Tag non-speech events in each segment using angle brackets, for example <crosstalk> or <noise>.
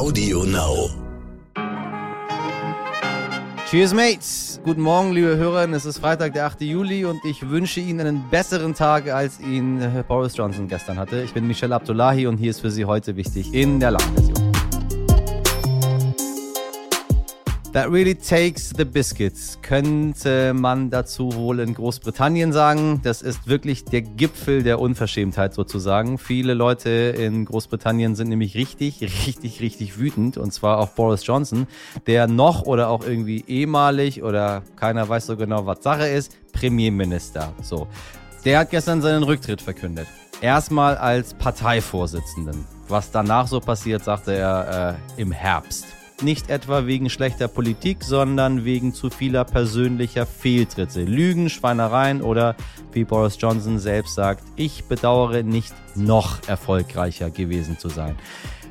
Audio Now. Cheers, Mates! Guten Morgen, liebe Hörerinnen. Es ist Freitag, der 8. Juli und ich wünsche Ihnen einen besseren Tag, als ihn äh, Boris Johnson gestern hatte. Ich bin Michelle Abdullahi und hier ist für Sie heute wichtig in der Langversion. That really takes the biscuits, könnte man dazu wohl in Großbritannien sagen. Das ist wirklich der Gipfel der Unverschämtheit sozusagen. Viele Leute in Großbritannien sind nämlich richtig, richtig, richtig wütend und zwar auf Boris Johnson, der noch oder auch irgendwie ehemalig oder keiner weiß so genau, was Sache ist, Premierminister. So. Der hat gestern seinen Rücktritt verkündet. Erstmal als Parteivorsitzenden. Was danach so passiert, sagte er äh, im Herbst. Nicht etwa wegen schlechter Politik, sondern wegen zu vieler persönlicher Fehltritte, Lügen, Schweinereien oder, wie Boris Johnson selbst sagt, ich bedauere nicht noch erfolgreicher gewesen zu sein.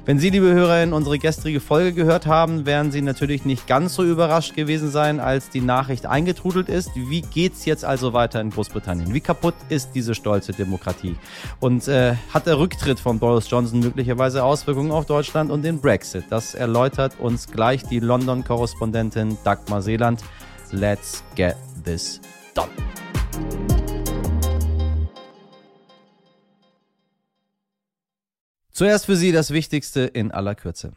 Wenn Sie, liebe Hörerinnen, unsere gestrige Folge gehört haben, werden Sie natürlich nicht ganz so überrascht gewesen sein, als die Nachricht eingetrudelt ist. Wie geht's jetzt also weiter in Großbritannien? Wie kaputt ist diese stolze Demokratie? Und äh, hat der Rücktritt von Boris Johnson möglicherweise Auswirkungen auf Deutschland und den Brexit? Das erläutert uns gleich die London-Korrespondentin Dagmar Seeland. Let's get this done. Zuerst für Sie das Wichtigste in aller Kürze.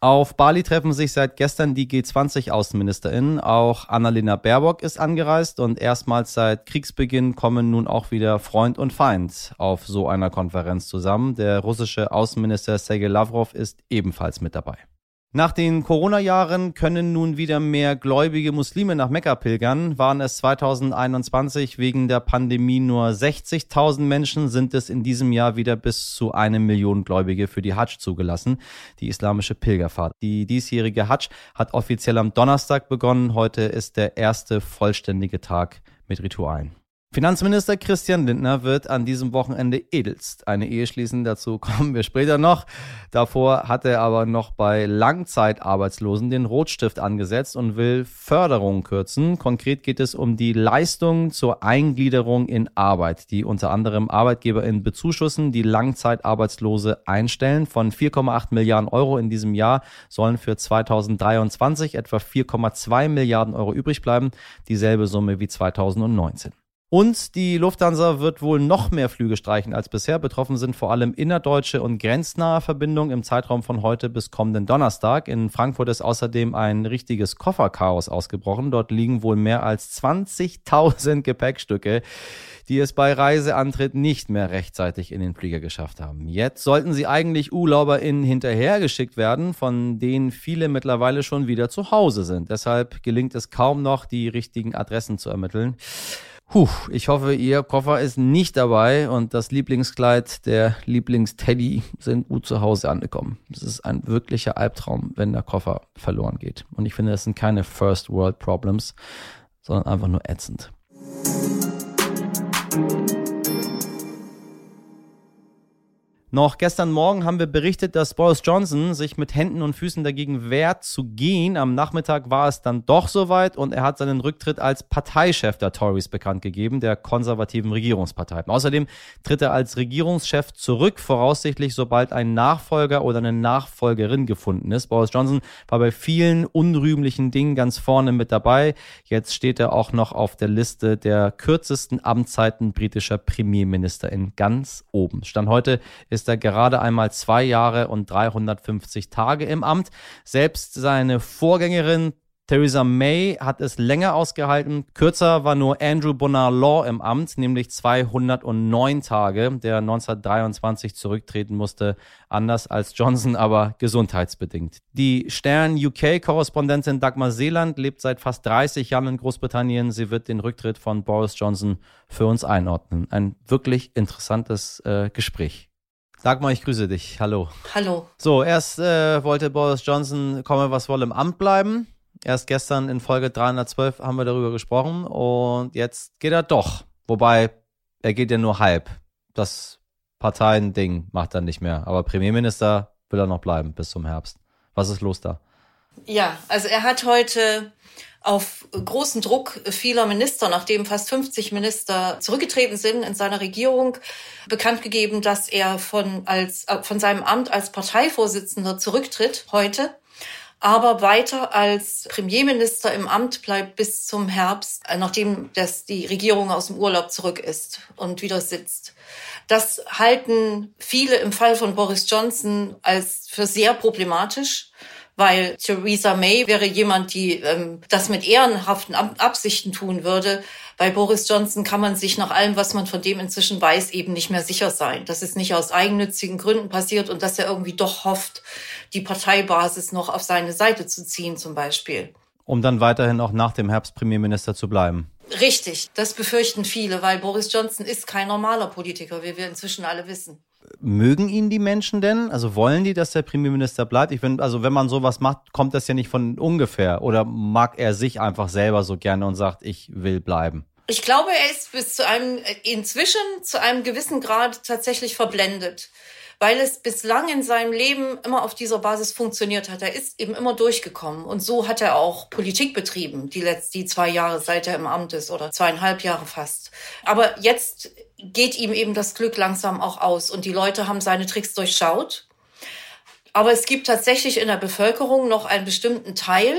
Auf Bali treffen sich seit gestern die G20-AußenministerInnen. Auch Annalena Baerbock ist angereist und erstmals seit Kriegsbeginn kommen nun auch wieder Freund und Feind auf so einer Konferenz zusammen. Der russische Außenminister Sergei Lavrov ist ebenfalls mit dabei. Nach den Corona-Jahren können nun wieder mehr gläubige Muslime nach Mekka pilgern. Waren es 2021 wegen der Pandemie nur 60.000 Menschen, sind es in diesem Jahr wieder bis zu eine Million Gläubige für die Hajj zugelassen, die islamische Pilgerfahrt. Die diesjährige Hajj hat offiziell am Donnerstag begonnen. Heute ist der erste vollständige Tag mit Ritualen. Finanzminister Christian Lindner wird an diesem Wochenende edelst eine Ehe schließen. Dazu kommen wir später noch. Davor hat er aber noch bei Langzeitarbeitslosen den Rotstift angesetzt und will Förderungen kürzen. Konkret geht es um die Leistung zur Eingliederung in Arbeit, die unter anderem ArbeitgeberInnen bezuschussen, die Langzeitarbeitslose einstellen. Von 4,8 Milliarden Euro in diesem Jahr sollen für 2023 etwa 4,2 Milliarden Euro übrig bleiben. Dieselbe Summe wie 2019. Und die Lufthansa wird wohl noch mehr Flüge streichen als bisher. Betroffen sind vor allem innerdeutsche und grenznahe Verbindungen im Zeitraum von heute bis kommenden Donnerstag. In Frankfurt ist außerdem ein richtiges Kofferchaos ausgebrochen. Dort liegen wohl mehr als 20.000 <laughs> Gepäckstücke, die es bei Reiseantritt nicht mehr rechtzeitig in den Flieger geschafft haben. Jetzt sollten sie eigentlich UrlauberInnen hinterhergeschickt werden, von denen viele mittlerweile schon wieder zu Hause sind. Deshalb gelingt es kaum noch, die richtigen Adressen zu ermitteln. Puh, ich hoffe, Ihr Koffer ist nicht dabei und das Lieblingskleid der Lieblingsteddy sind gut zu Hause angekommen. Das ist ein wirklicher Albtraum, wenn der Koffer verloren geht. Und ich finde, das sind keine First World Problems, sondern einfach nur ätzend. Noch gestern Morgen haben wir berichtet, dass Boris Johnson sich mit Händen und Füßen dagegen wehrt zu gehen. Am Nachmittag war es dann doch soweit und er hat seinen Rücktritt als Parteichef der Tories bekannt gegeben, der konservativen Regierungspartei. Außerdem tritt er als Regierungschef zurück, voraussichtlich sobald ein Nachfolger oder eine Nachfolgerin gefunden ist. Boris Johnson war bei vielen unrühmlichen Dingen ganz vorne mit dabei. Jetzt steht er auch noch auf der Liste der kürzesten Amtszeiten britischer Premierminister in ganz oben. Stand heute ist ist er gerade einmal zwei Jahre und 350 Tage im Amt. Selbst seine Vorgängerin Theresa May hat es länger ausgehalten. Kürzer war nur Andrew Bonar Law im Amt, nämlich 209 Tage, der 1923 zurücktreten musste, anders als Johnson, aber gesundheitsbedingt. Die Stern UK-Korrespondentin Dagmar Seeland lebt seit fast 30 Jahren in Großbritannien. Sie wird den Rücktritt von Boris Johnson für uns einordnen. Ein wirklich interessantes äh, Gespräch. Dagmar, ich grüße dich. Hallo. Hallo. So, erst äh, wollte Boris Johnson komme, was wolle im Amt bleiben. Erst gestern in Folge 312 haben wir darüber gesprochen und jetzt geht er doch. Wobei, er geht ja nur halb. Das Parteiending macht er nicht mehr. Aber Premierminister will er noch bleiben bis zum Herbst. Was ist los da? Ja, also er hat heute auf großen Druck vieler Minister, nachdem fast 50 Minister zurückgetreten sind in seiner Regierung, bekannt gegeben, dass er von, als, äh, von seinem Amt als Parteivorsitzender zurücktritt heute aber weiter als Premierminister im Amt bleibt bis zum Herbst, äh, nachdem das die Regierung aus dem Urlaub zurück ist und wieder sitzt. Das halten viele im Fall von Boris Johnson als für sehr problematisch weil Theresa May wäre jemand, die ähm, das mit ehrenhaften Absichten tun würde. Bei Boris Johnson kann man sich nach allem, was man von dem inzwischen weiß, eben nicht mehr sicher sein. Dass es nicht aus eigennützigen Gründen passiert und dass er irgendwie doch hofft, die Parteibasis noch auf seine Seite zu ziehen zum Beispiel. Um dann weiterhin auch nach dem Herbst Premierminister zu bleiben. Richtig, das befürchten viele, weil Boris Johnson ist kein normaler Politiker, wie wir inzwischen alle wissen mögen ihn die Menschen denn? Also wollen die, dass der Premierminister bleibt? Ich finde, also wenn man sowas macht, kommt das ja nicht von ungefähr. Oder mag er sich einfach selber so gerne und sagt, ich will bleiben? Ich glaube, er ist bis zu einem, inzwischen zu einem gewissen Grad tatsächlich verblendet weil es bislang in seinem Leben immer auf dieser Basis funktioniert hat. Er ist eben immer durchgekommen und so hat er auch Politik betrieben, die letzten die zwei Jahre, seit er im Amt ist oder zweieinhalb Jahre fast. Aber jetzt geht ihm eben das Glück langsam auch aus und die Leute haben seine Tricks durchschaut. Aber es gibt tatsächlich in der Bevölkerung noch einen bestimmten Teil,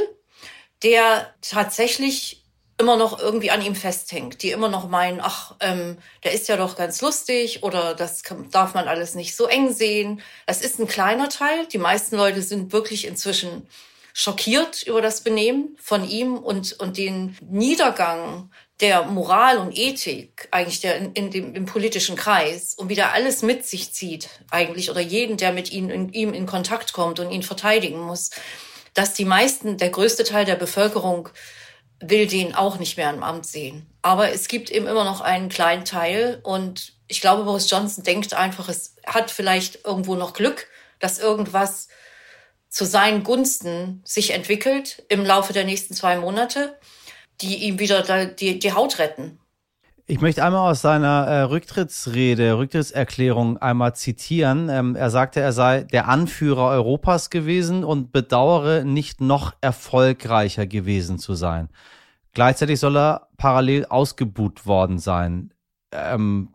der tatsächlich immer noch irgendwie an ihm festhängt, die immer noch meinen, ach, ähm, der ist ja doch ganz lustig oder das kann, darf man alles nicht so eng sehen. Das ist ein kleiner Teil. Die meisten Leute sind wirklich inzwischen schockiert über das Benehmen von ihm und, und den Niedergang der Moral und Ethik eigentlich der in, in dem im politischen Kreis und wieder alles mit sich zieht eigentlich oder jeden, der mit ihm in, ihm in Kontakt kommt und ihn verteidigen muss, dass die meisten, der größte Teil der Bevölkerung will den auch nicht mehr im Amt sehen. Aber es gibt eben immer noch einen kleinen Teil und ich glaube, Boris Johnson denkt einfach, es hat vielleicht irgendwo noch Glück, dass irgendwas zu seinen Gunsten sich entwickelt im Laufe der nächsten zwei Monate, die ihm wieder die, die Haut retten. Ich möchte einmal aus seiner äh, Rücktrittsrede, Rücktrittserklärung einmal zitieren. Ähm, er sagte, er sei der Anführer Europas gewesen und bedauere, nicht noch erfolgreicher gewesen zu sein. Gleichzeitig soll er parallel ausgebuht worden sein. Ähm,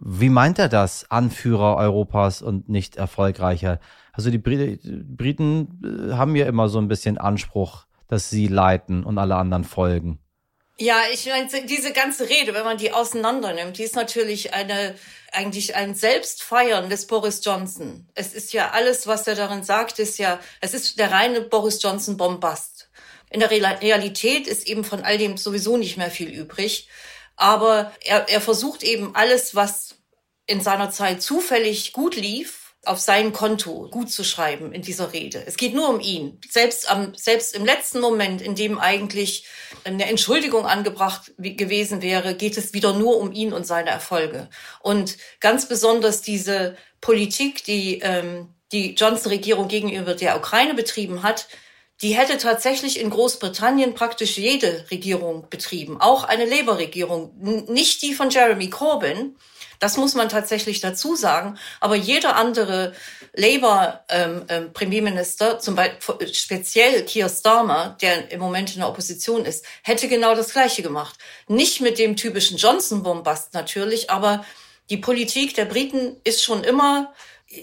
wie meint er das, Anführer Europas und nicht erfolgreicher? Also die Briten äh, haben ja immer so ein bisschen Anspruch, dass sie leiten und alle anderen folgen. Ja, ich meine, diese ganze Rede, wenn man die auseinander nimmt, die ist natürlich eine, eigentlich ein Selbstfeiern des Boris Johnson. Es ist ja alles, was er darin sagt, ist ja, es ist der reine Boris Johnson Bombast. In der Realität ist eben von all dem sowieso nicht mehr viel übrig. Aber er, er versucht eben alles, was in seiner Zeit zufällig gut lief, auf sein Konto gut zu schreiben in dieser Rede. Es geht nur um ihn. Selbst, am, selbst im letzten Moment, in dem eigentlich eine Entschuldigung angebracht gewesen wäre, geht es wieder nur um ihn und seine Erfolge. Und ganz besonders diese Politik, die ähm, die Johnson-Regierung gegenüber der Ukraine betrieben hat, die hätte tatsächlich in Großbritannien praktisch jede Regierung betrieben, auch eine Labour-Regierung, nicht die von Jeremy Corbyn, das muss man tatsächlich dazu sagen. Aber jeder andere Labour-Premierminister, ähm, ähm, zum Beispiel speziell Keir Starmer, der im Moment in der Opposition ist, hätte genau das Gleiche gemacht. Nicht mit dem typischen Johnson-Bombast natürlich, aber die Politik der Briten ist schon immer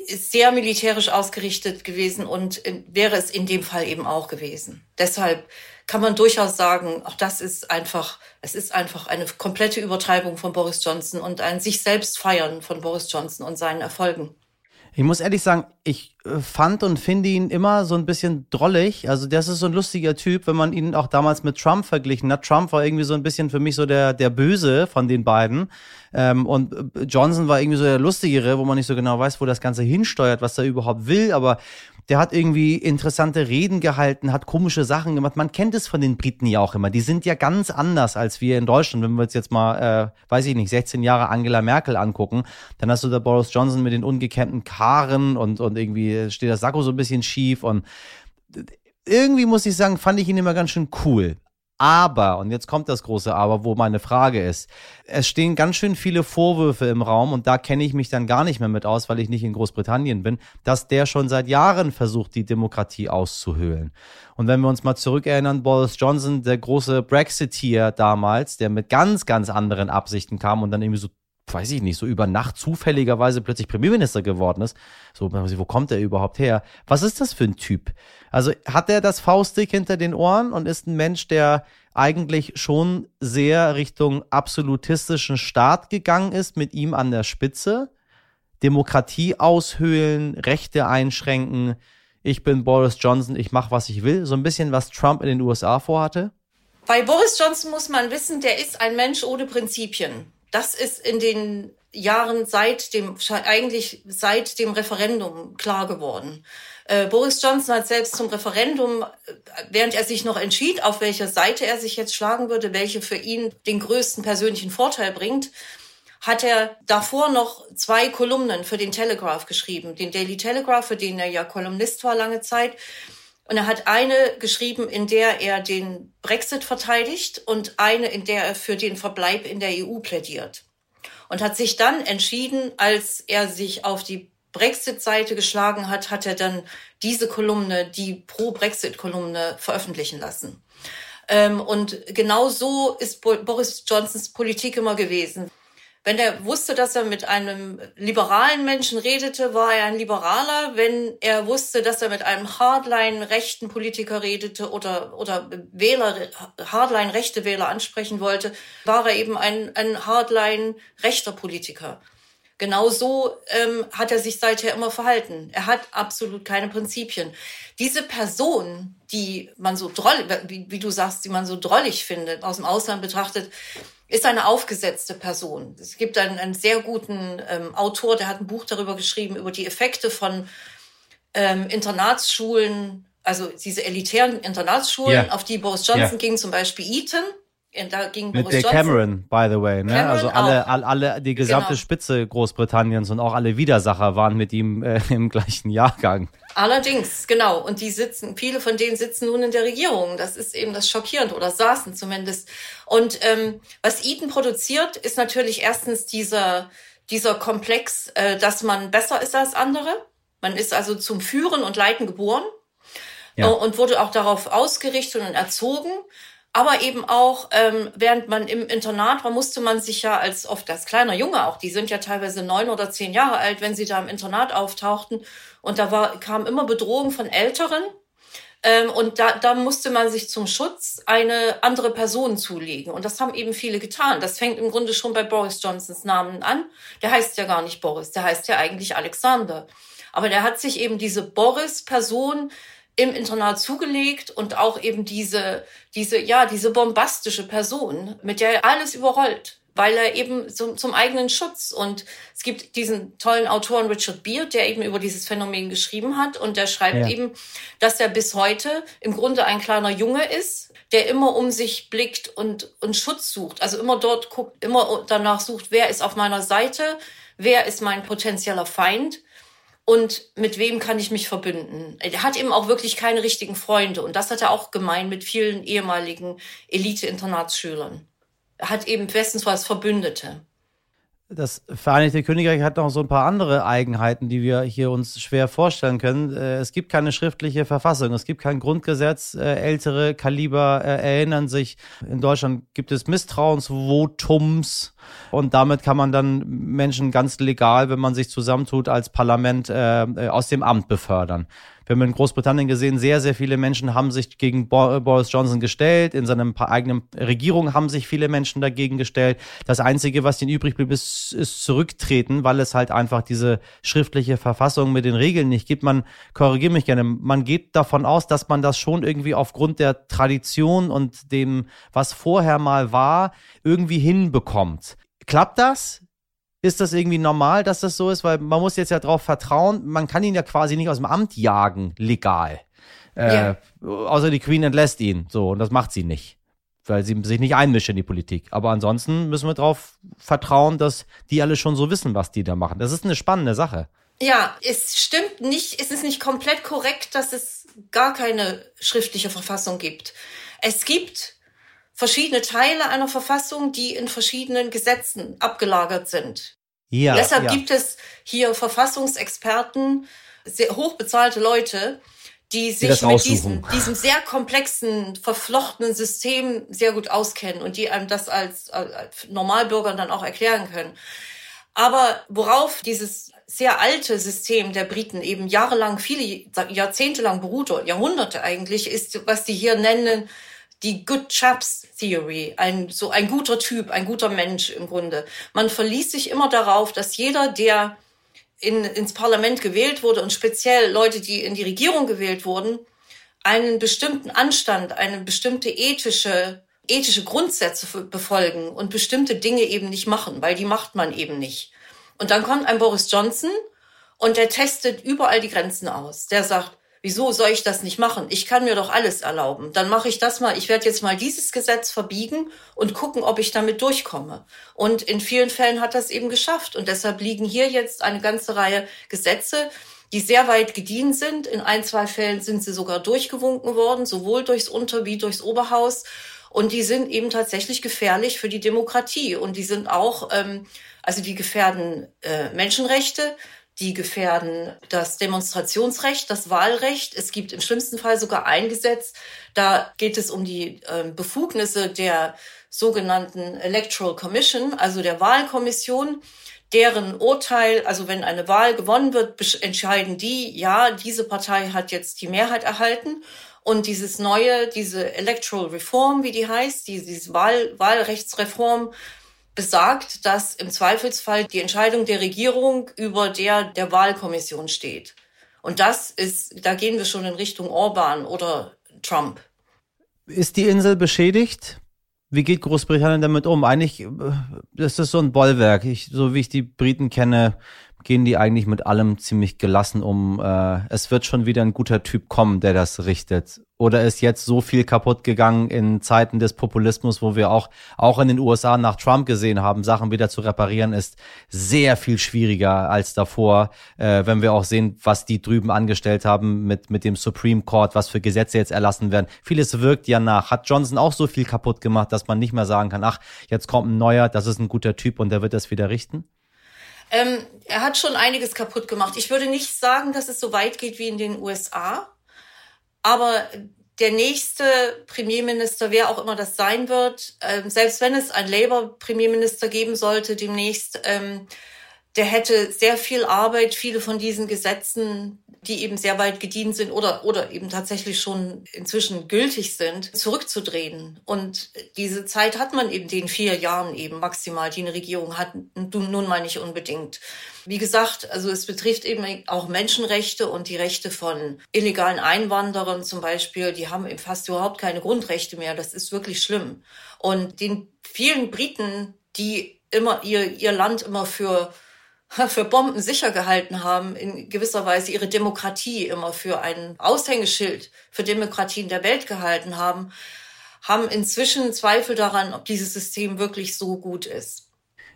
sehr militärisch ausgerichtet gewesen und wäre es in dem Fall eben auch gewesen. Deshalb kann man durchaus sagen, auch das ist einfach, es ist einfach eine komplette Übertreibung von Boris Johnson und ein sich selbst feiern von Boris Johnson und seinen Erfolgen. Ich muss ehrlich sagen, ich äh, fand und finde ihn immer so ein bisschen drollig. Also das ist so ein lustiger Typ, wenn man ihn auch damals mit Trump verglichen hat. Trump war irgendwie so ein bisschen für mich so der, der Böse von den beiden. Ähm, und äh, Johnson war irgendwie so der Lustigere, wo man nicht so genau weiß, wo das Ganze hinsteuert, was er überhaupt will. Aber der hat irgendwie interessante Reden gehalten, hat komische Sachen gemacht. Man kennt es von den Briten ja auch immer. Die sind ja ganz anders als wir in Deutschland. Wenn wir uns jetzt mal, äh, weiß ich nicht, 16 Jahre Angela Merkel angucken, dann hast du da Boris Johnson mit den ungekämmten Karen und, und irgendwie steht das Sakko so ein bisschen schief und irgendwie muss ich sagen, fand ich ihn immer ganz schön cool. Aber, und jetzt kommt das große Aber, wo meine Frage ist. Es stehen ganz schön viele Vorwürfe im Raum und da kenne ich mich dann gar nicht mehr mit aus, weil ich nicht in Großbritannien bin, dass der schon seit Jahren versucht, die Demokratie auszuhöhlen. Und wenn wir uns mal zurückerinnern, Boris Johnson, der große Brexiteer damals, der mit ganz, ganz anderen Absichten kam und dann irgendwie so weiß ich nicht, so über Nacht zufälligerweise plötzlich Premierminister geworden ist. So, wo kommt er überhaupt her? Was ist das für ein Typ? Also hat er das Faustdick hinter den Ohren und ist ein Mensch, der eigentlich schon sehr Richtung absolutistischen Staat gegangen ist, mit ihm an der Spitze? Demokratie aushöhlen, Rechte einschränken. Ich bin Boris Johnson, ich mache, was ich will. So ein bisschen, was Trump in den USA vorhatte. Bei Boris Johnson muss man wissen, der ist ein Mensch ohne Prinzipien das ist in den Jahren seit dem, eigentlich seit dem Referendum klar geworden. Äh, Boris Johnson hat selbst zum Referendum, äh, während er sich noch entschied, auf welcher Seite er sich jetzt schlagen würde, welche für ihn den größten persönlichen Vorteil bringt, hat er davor noch zwei Kolumnen für den Telegraph geschrieben. Den Daily Telegraph, für den er ja Kolumnist war lange Zeit. Und er hat eine geschrieben, in der er den Brexit verteidigt und eine, in der er für den Verbleib in der EU plädiert. Und hat sich dann entschieden, als er sich auf die Brexit-Seite geschlagen hat, hat er dann diese Kolumne, die Pro-Brexit-Kolumne veröffentlichen lassen. Ähm, und genau so ist Boris Johnsons Politik immer gewesen. Wenn er wusste, dass er mit einem liberalen Menschen redete, war er ein Liberaler. Wenn er wusste, dass er mit einem Hardline-rechten Politiker redete oder, oder Wähler, Hardline-rechte Wähler ansprechen wollte, war er eben ein, ein Hardline-rechter Politiker. Genau so ähm, hat er sich seither immer verhalten. Er hat absolut keine Prinzipien. Diese Person, die man so drollig, wie, wie du sagst, die man so drollig findet, aus dem Ausland betrachtet, ist eine aufgesetzte Person. Es gibt einen, einen sehr guten ähm, Autor, der hat ein Buch darüber geschrieben, über die Effekte von ähm, Internatsschulen, also diese elitären Internatsschulen, yeah. auf die Boris Johnson yeah. ging, zum Beispiel Eton. Da ging Mit Boris der Johnson. Cameron, by the way. Ne? also alle, alle, alle, die gesamte genau. Spitze Großbritanniens und auch alle Widersacher waren mit ihm äh, <laughs> im gleichen Jahrgang. Allerdings, genau. Und die sitzen, viele von denen sitzen nun in der Regierung. Das ist eben das Schockierende oder saßen zumindest. Und ähm, was Eaton produziert, ist natürlich erstens dieser, dieser Komplex, äh, dass man besser ist als andere. Man ist also zum Führen und Leiten geboren ja. Äh, und wurde auch darauf ausgerichtet und erzogen. Aber eben auch, ähm, während man im Internat war, musste man sich ja als oft als kleiner Junge auch, die sind ja teilweise neun oder zehn Jahre alt, wenn sie da im Internat auftauchten. Und da war, kam immer Bedrohung von Älteren. Ähm, und da, da musste man sich zum Schutz eine andere Person zulegen. Und das haben eben viele getan. Das fängt im Grunde schon bei Boris Johnsons Namen an. Der heißt ja gar nicht Boris, der heißt ja eigentlich Alexander. Aber der hat sich eben diese Boris-Person im Internat zugelegt und auch eben diese, diese, ja, diese bombastische Person, mit der er alles überrollt, weil er eben zum, zum eigenen Schutz und es gibt diesen tollen Autoren Richard Beard, der eben über dieses Phänomen geschrieben hat und der schreibt ja. eben, dass er bis heute im Grunde ein kleiner Junge ist, der immer um sich blickt und, und Schutz sucht, also immer dort guckt, immer danach sucht, wer ist auf meiner Seite, wer ist mein potenzieller Feind und mit wem kann ich mich verbünden. Er hat eben auch wirklich keine richtigen Freunde und das hat er auch gemein mit vielen ehemaligen Elite-Internatsschülern. Er hat eben bestensfalls Verbündete das Vereinigte Königreich hat noch so ein paar andere Eigenheiten, die wir hier uns schwer vorstellen können. Äh, es gibt keine schriftliche Verfassung, es gibt kein Grundgesetz. Äh, ältere Kaliber äh, erinnern sich, in Deutschland gibt es Misstrauensvotums und damit kann man dann Menschen ganz legal, wenn man sich zusammentut, als Parlament aus dem Amt befördern. Wir haben in Großbritannien gesehen, sehr, sehr viele Menschen haben sich gegen Boris Johnson gestellt. In seiner eigenen Regierung haben sich viele Menschen dagegen gestellt. Das Einzige, was ihnen übrig blieb, ist, ist zurücktreten, weil es halt einfach diese schriftliche Verfassung mit den Regeln nicht gibt. Man korrigiert mich gerne. Man geht davon aus, dass man das schon irgendwie aufgrund der Tradition und dem, was vorher mal war, irgendwie hinbekommt. Klappt das? Ist das irgendwie normal, dass das so ist? Weil man muss jetzt ja darauf vertrauen, man kann ihn ja quasi nicht aus dem Amt jagen, legal. Äh, ja. Außer die Queen entlässt ihn. So, und das macht sie nicht. Weil sie sich nicht einmischt in die Politik. Aber ansonsten müssen wir darauf vertrauen, dass die alle schon so wissen, was die da machen. Das ist eine spannende Sache. Ja, es stimmt nicht, es ist nicht komplett korrekt, dass es gar keine schriftliche Verfassung gibt. Es gibt verschiedene Teile einer Verfassung, die in verschiedenen Gesetzen abgelagert sind. Ja, Deshalb ja. gibt es hier Verfassungsexperten, sehr hochbezahlte Leute, die sich das mit diesem, diesem sehr komplexen, verflochtenen System sehr gut auskennen und die einem das als, als Normalbürger dann auch erklären können. Aber worauf dieses sehr alte System der Briten eben jahrelang, viele Jahrzehnte lang beruht, oder Jahrhunderte eigentlich, ist, was die hier nennen, die Good Chaps Theory, ein, so ein guter Typ, ein guter Mensch im Grunde. Man verließ sich immer darauf, dass jeder, der in, ins Parlament gewählt wurde und speziell Leute, die in die Regierung gewählt wurden, einen bestimmten Anstand, eine bestimmte ethische, ethische Grundsätze befolgen und bestimmte Dinge eben nicht machen, weil die macht man eben nicht. Und dann kommt ein Boris Johnson und der testet überall die Grenzen aus. Der sagt, wieso soll ich das nicht machen? Ich kann mir doch alles erlauben. Dann mache ich das mal. Ich werde jetzt mal dieses Gesetz verbiegen und gucken, ob ich damit durchkomme. Und in vielen Fällen hat das eben geschafft. Und deshalb liegen hier jetzt eine ganze Reihe Gesetze, die sehr weit gediehen sind. In ein, zwei Fällen sind sie sogar durchgewunken worden, sowohl durchs Unter- wie durchs Oberhaus. Und die sind eben tatsächlich gefährlich für die Demokratie. Und die sind auch, ähm, also die gefährden äh, Menschenrechte, die gefährden das Demonstrationsrecht, das Wahlrecht. Es gibt im schlimmsten Fall sogar ein Gesetz, da geht es um die äh, Befugnisse der sogenannten Electoral Commission, also der Wahlkommission, deren Urteil, also wenn eine Wahl gewonnen wird, entscheiden die, ja, diese Partei hat jetzt die Mehrheit erhalten. Und dieses neue, diese Electoral Reform, wie die heißt, diese Wahl, Wahlrechtsreform, besagt, dass im Zweifelsfall die Entscheidung der Regierung über der der Wahlkommission steht. Und das ist, da gehen wir schon in Richtung Orban oder Trump. Ist die Insel beschädigt? Wie geht Großbritannien damit um? Eigentlich äh, ist das so ein Bollwerk. Ich, so wie ich die Briten kenne, gehen die eigentlich mit allem ziemlich gelassen um. Äh, es wird schon wieder ein guter Typ kommen, der das richtet. Oder ist jetzt so viel kaputt gegangen in Zeiten des Populismus, wo wir auch, auch in den USA nach Trump gesehen haben, Sachen wieder zu reparieren, ist sehr viel schwieriger als davor. Äh, wenn wir auch sehen, was die drüben angestellt haben mit, mit dem Supreme Court, was für Gesetze jetzt erlassen werden. Vieles wirkt ja nach. Hat Johnson auch so viel kaputt gemacht, dass man nicht mehr sagen kann, ach, jetzt kommt ein neuer, das ist ein guter Typ und der wird das wieder richten? Ähm, er hat schon einiges kaputt gemacht. Ich würde nicht sagen, dass es so weit geht wie in den USA. Aber der nächste Premierminister, wer auch immer das sein wird, ähm, selbst wenn es ein Labour-Premierminister geben sollte demnächst, ähm, der hätte sehr viel Arbeit, viele von diesen Gesetzen, die eben sehr weit gedient sind oder, oder eben tatsächlich schon inzwischen gültig sind, zurückzudrehen. Und diese Zeit hat man in den vier Jahren eben maximal, die eine Regierung hat, nun mal nicht unbedingt. Wie gesagt, also es betrifft eben auch Menschenrechte und die Rechte von illegalen Einwanderern zum Beispiel. Die haben eben fast überhaupt keine Grundrechte mehr. Das ist wirklich schlimm. Und den vielen Briten, die immer ihr, ihr Land immer für <laughs> für Bomben sicher gehalten haben, in gewisser Weise ihre Demokratie immer für ein Aushängeschild für Demokratien der Welt gehalten haben, haben inzwischen Zweifel daran, ob dieses System wirklich so gut ist.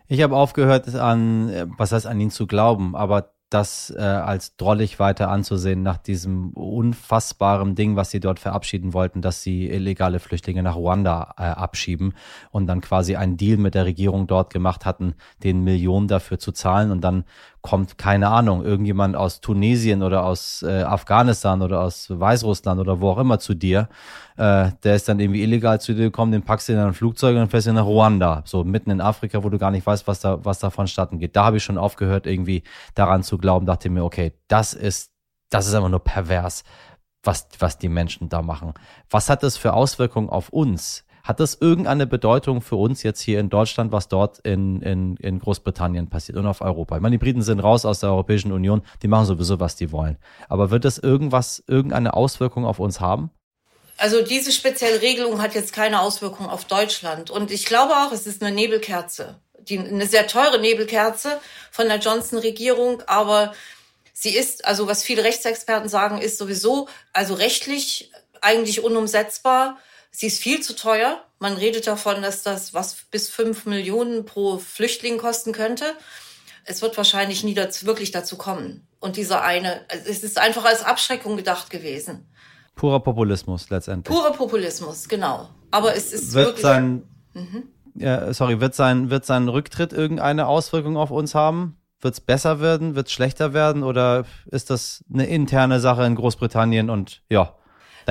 Ich habe aufgehört an, was heißt an ihn zu glauben, aber das äh, als drollig weiter anzusehen nach diesem unfassbaren Ding, was sie dort verabschieden wollten, dass sie illegale Flüchtlinge nach Ruanda äh, abschieben und dann quasi einen Deal mit der Regierung dort gemacht hatten, den Millionen dafür zu zahlen und dann kommt, keine Ahnung, irgendjemand aus Tunesien oder aus äh, Afghanistan oder aus Weißrussland oder wo auch immer zu dir, äh, der ist dann irgendwie illegal zu dir gekommen, den packst du in ein Flugzeug und fährst du nach Ruanda, so mitten in Afrika, wo du gar nicht weißt, was da, was da vonstatten geht. Da habe ich schon aufgehört, irgendwie daran zu glauben, dachte mir, okay, das ist, das ist einfach nur pervers, was, was die Menschen da machen. Was hat das für Auswirkungen auf uns? Hat das irgendeine Bedeutung für uns jetzt hier in Deutschland, was dort in, in, in Großbritannien passiert und auf Europa? Ich meine, die Briten sind raus aus der Europäischen Union, die machen sowieso, was die wollen. Aber wird das irgendwas, irgendeine Auswirkung auf uns haben? Also diese spezielle Regelung hat jetzt keine Auswirkung auf Deutschland. Und ich glaube auch, es ist eine Nebelkerze. Die, eine sehr teure Nebelkerze von der Johnson-Regierung, aber sie ist, also was viele Rechtsexperten sagen, ist sowieso, also rechtlich eigentlich unumsetzbar Sie ist viel zu teuer. Man redet davon, dass das was bis fünf Millionen pro Flüchtling kosten könnte. Es wird wahrscheinlich nie dazu, wirklich dazu kommen. Und dieser eine, es ist einfach als Abschreckung gedacht gewesen. Purer Populismus letztendlich. Purer Populismus, genau. Aber es ist wird wirklich. sein, mhm. ja, sorry, wird sein, wird sein Rücktritt irgendeine Auswirkung auf uns haben? Wird es besser werden? Wird es schlechter werden? Oder ist das eine interne Sache in Großbritannien und ja?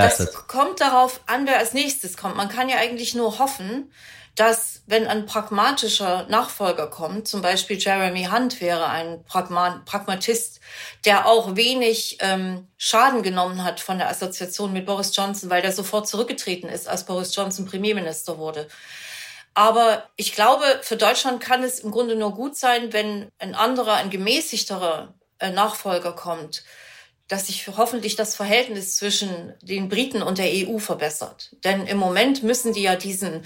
Das it. kommt darauf an, wer als nächstes kommt. Man kann ja eigentlich nur hoffen, dass wenn ein pragmatischer Nachfolger kommt, zum Beispiel Jeremy Hunt wäre ein Pragma Pragmatist, der auch wenig ähm, Schaden genommen hat von der Assoziation mit Boris Johnson, weil der sofort zurückgetreten ist, als Boris Johnson Premierminister wurde. Aber ich glaube, für Deutschland kann es im Grunde nur gut sein, wenn ein anderer, ein gemäßigterer äh, Nachfolger kommt, dass sich hoffentlich das Verhältnis zwischen den Briten und der EU verbessert. Denn im Moment müssen die ja diesen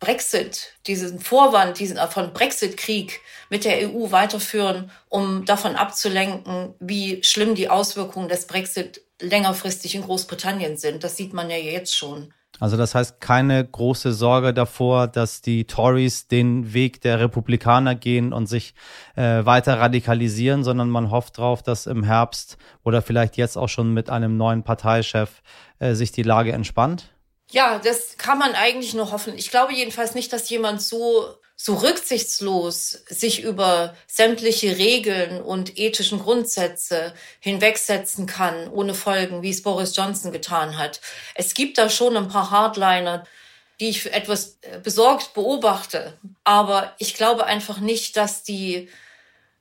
Brexit, diesen Vorwand, diesen äh, von Brexit-Krieg mit der EU weiterführen, um davon abzulenken, wie schlimm die Auswirkungen des Brexit längerfristig in Großbritannien sind. Das sieht man ja jetzt schon. Also das heißt keine große Sorge davor, dass die Tories den Weg der Republikaner gehen und sich äh, weiter radikalisieren, sondern man hofft darauf, dass im Herbst oder vielleicht jetzt auch schon mit einem neuen Parteichef äh, sich die Lage entspannt. Ja, das kann man eigentlich nur hoffen. Ich glaube jedenfalls nicht, dass jemand so so rücksichtslos sich über sämtliche Regeln und ethischen Grundsätze hinwegsetzen kann, ohne Folgen, wie es Boris Johnson getan hat. Es gibt da schon ein paar Hardliner, die ich etwas äh, besorgt beobachte. Aber ich glaube einfach nicht, dass die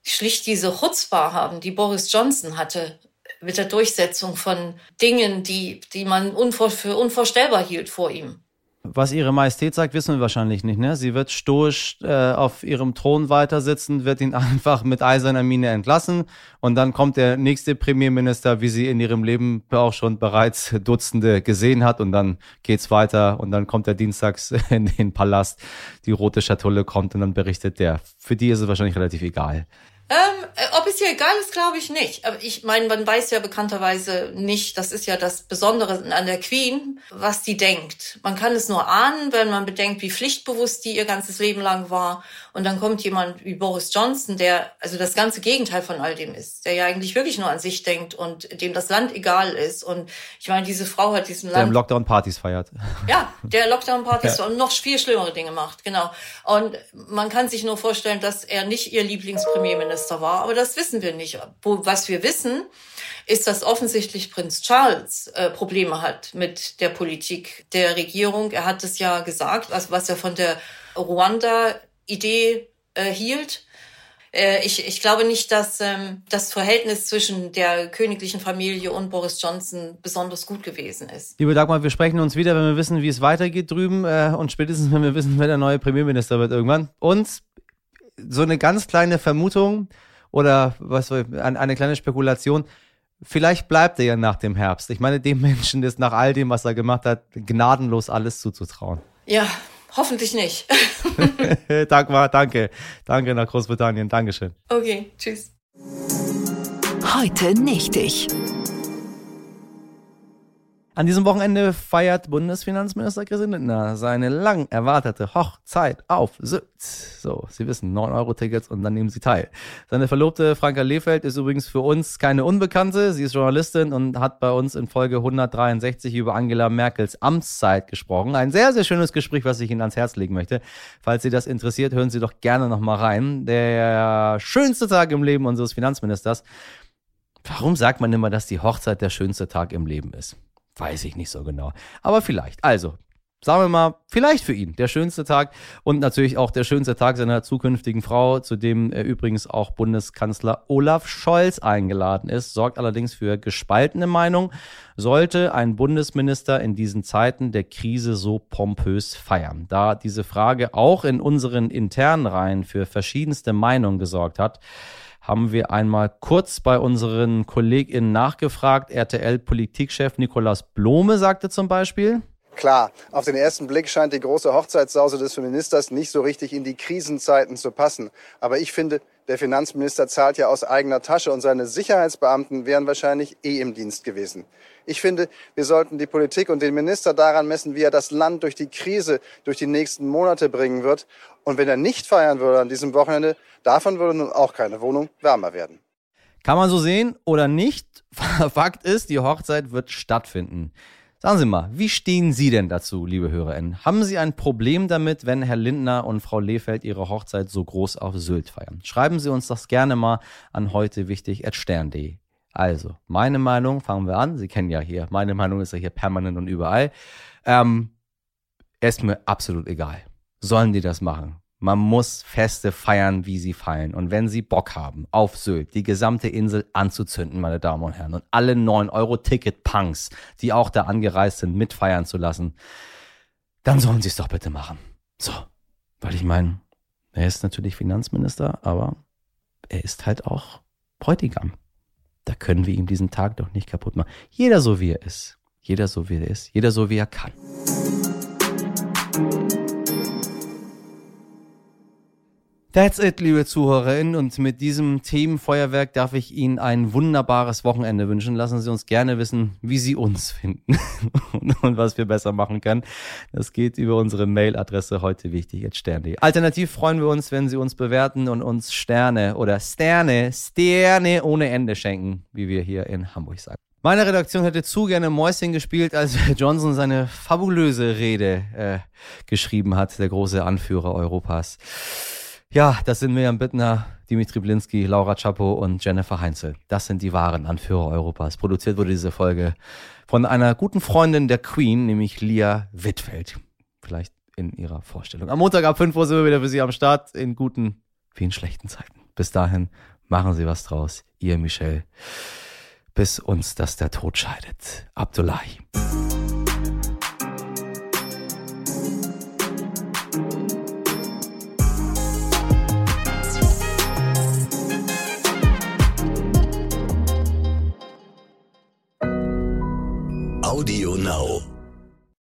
schlicht diese Chutzpah haben, die Boris Johnson hatte mit der Durchsetzung von Dingen, die, die man unvor, für unvorstellbar hielt vor ihm. Was ihre Majestät sagt, wissen wir wahrscheinlich nicht. Ne? Sie wird stoisch äh, auf ihrem Thron weiter sitzen, wird ihn <laughs> einfach mit eiserner Mine entlassen und dann kommt der nächste Premierminister, wie sie in ihrem Leben auch schon bereits Dutzende gesehen hat und dann geht's weiter und dann kommt er dienstags <laughs> in den Palast, die rote Schatulle kommt und dann berichtet der. Für die ist es wahrscheinlich relativ egal. Ähm, ihr egal ist, glaube ich nicht. Aber ich meine, man weiß ja bekannterweise nicht, das ist ja das Besondere an der Queen, was die denkt. Man kann es nur ahnen, wenn man bedenkt, wie pflichtbewusst die ihr ganzes Leben lang war. Und dann kommt jemand wie Boris Johnson, der also das ganze Gegenteil von all dem ist, der ja eigentlich wirklich nur an sich denkt und dem das Land egal ist. Und ich meine, diese Frau hat diesen Land... Der im Lockdown Partys feiert. Ja, der Lockdown Partys ja. und noch viel schlimmere Dinge macht, genau. Und man kann sich nur vorstellen, dass er nicht ihr Lieblingspremierminister Premierminister war, aber das wissen wir nicht. Was wir wissen, ist, dass offensichtlich Prinz Charles äh, Probleme hat mit der Politik der Regierung. Er hat es ja gesagt, also was er von der Ruanda-Idee äh, hielt. Äh, ich, ich glaube nicht, dass ähm, das Verhältnis zwischen der königlichen Familie und Boris Johnson besonders gut gewesen ist. Liebe Dagmar, wir sprechen uns wieder, wenn wir wissen, wie es weitergeht drüben äh, und spätestens, wenn wir wissen, wer der neue Premierminister wird irgendwann. Und so eine ganz kleine Vermutung oder was eine kleine Spekulation. Vielleicht bleibt er ja nach dem Herbst. Ich meine, dem Menschen ist nach all dem, was er gemacht hat, gnadenlos alles zuzutrauen. Ja, hoffentlich nicht. <laughs> <laughs> Dagmar, danke. Danke nach Großbritannien. Dankeschön. Okay, tschüss. Heute nicht ich. An diesem Wochenende feiert Bundesfinanzminister Christian Lindner seine lang erwartete Hochzeit auf Sylt. So, Sie wissen, 9-Euro-Tickets und dann nehmen Sie teil. Seine Verlobte Franka Lehfeld ist übrigens für uns keine Unbekannte. Sie ist Journalistin und hat bei uns in Folge 163 über Angela Merkels Amtszeit gesprochen. Ein sehr, sehr schönes Gespräch, was ich Ihnen ans Herz legen möchte. Falls Sie das interessiert, hören Sie doch gerne nochmal rein. Der schönste Tag im Leben unseres Finanzministers. Warum sagt man immer, dass die Hochzeit der schönste Tag im Leben ist? Weiß ich nicht so genau. Aber vielleicht. Also, sagen wir mal, vielleicht für ihn der schönste Tag und natürlich auch der schönste Tag seiner zukünftigen Frau, zu dem er übrigens auch Bundeskanzler Olaf Scholz eingeladen ist, sorgt allerdings für gespaltene Meinung. Sollte ein Bundesminister in diesen Zeiten der Krise so pompös feiern? Da diese Frage auch in unseren internen Reihen für verschiedenste Meinungen gesorgt hat, haben wir einmal kurz bei unseren KollegInnen nachgefragt. RTL-Politikchef Nikolaus Blome sagte zum Beispiel, Klar, auf den ersten Blick scheint die große Hochzeitssause des Ministers nicht so richtig in die Krisenzeiten zu passen. Aber ich finde, der Finanzminister zahlt ja aus eigener Tasche und seine Sicherheitsbeamten wären wahrscheinlich eh im Dienst gewesen. Ich finde, wir sollten die Politik und den Minister daran messen, wie er das Land durch die Krise, durch die nächsten Monate bringen wird. Und wenn er nicht feiern würde an diesem Wochenende, davon würde nun auch keine Wohnung wärmer werden. Kann man so sehen oder nicht? <laughs> Fakt ist, die Hochzeit wird stattfinden. Sagen Sie mal, wie stehen Sie denn dazu, liebe HörerInnen? Haben Sie ein Problem damit, wenn Herr Lindner und Frau Lehfeld ihre Hochzeit so groß auf Sylt feiern? Schreiben Sie uns das gerne mal an heute wichtig stern.de. Also, meine Meinung, fangen wir an. Sie kennen ja hier, meine Meinung ist ja hier permanent und überall. Ähm, ist mir absolut egal. Sollen die das machen? Man muss Feste feiern, wie sie fallen. Und wenn sie Bock haben, auf Sylt die gesamte Insel anzuzünden, meine Damen und Herren, und alle 9-Euro-Ticket-Punks, die auch da angereist sind, mitfeiern zu lassen, dann sollen sie es doch bitte machen. So. Weil ich meine, er ist natürlich Finanzminister, aber er ist halt auch Bräutigam. Da können wir ihm diesen Tag doch nicht kaputt machen. Jeder so wie er ist. Jeder so wie er ist. Jeder so wie er kann. That's it, liebe Zuhörerinnen. Und mit diesem Themenfeuerwerk darf ich Ihnen ein wunderbares Wochenende wünschen. Lassen Sie uns gerne wissen, wie Sie uns finden <laughs> und was wir besser machen können. Das geht über unsere Mailadresse heute wichtig, jetzt Sterne. Alternativ freuen wir uns, wenn Sie uns bewerten und uns Sterne oder Sterne, Sterne ohne Ende schenken, wie wir hier in Hamburg sagen. Meine Redaktion hätte zu gerne Mäuschen gespielt, als Johnson seine fabulöse Rede äh, geschrieben hat, der große Anführer Europas. Ja, das sind Mirjam Bittner, Dimitri Blinski, Laura Chapo und Jennifer Heinzel. Das sind die wahren Anführer Europas. Produziert wurde diese Folge von einer guten Freundin der Queen, nämlich Lia Wittfeld. Vielleicht in ihrer Vorstellung. Am Montag ab 5 Uhr sind wir wieder für Sie am Start in guten wie in schlechten Zeiten. Bis dahin, machen Sie was draus. Ihr Michel. Bis uns das der Tod scheidet. Abdullahi. Audio Now.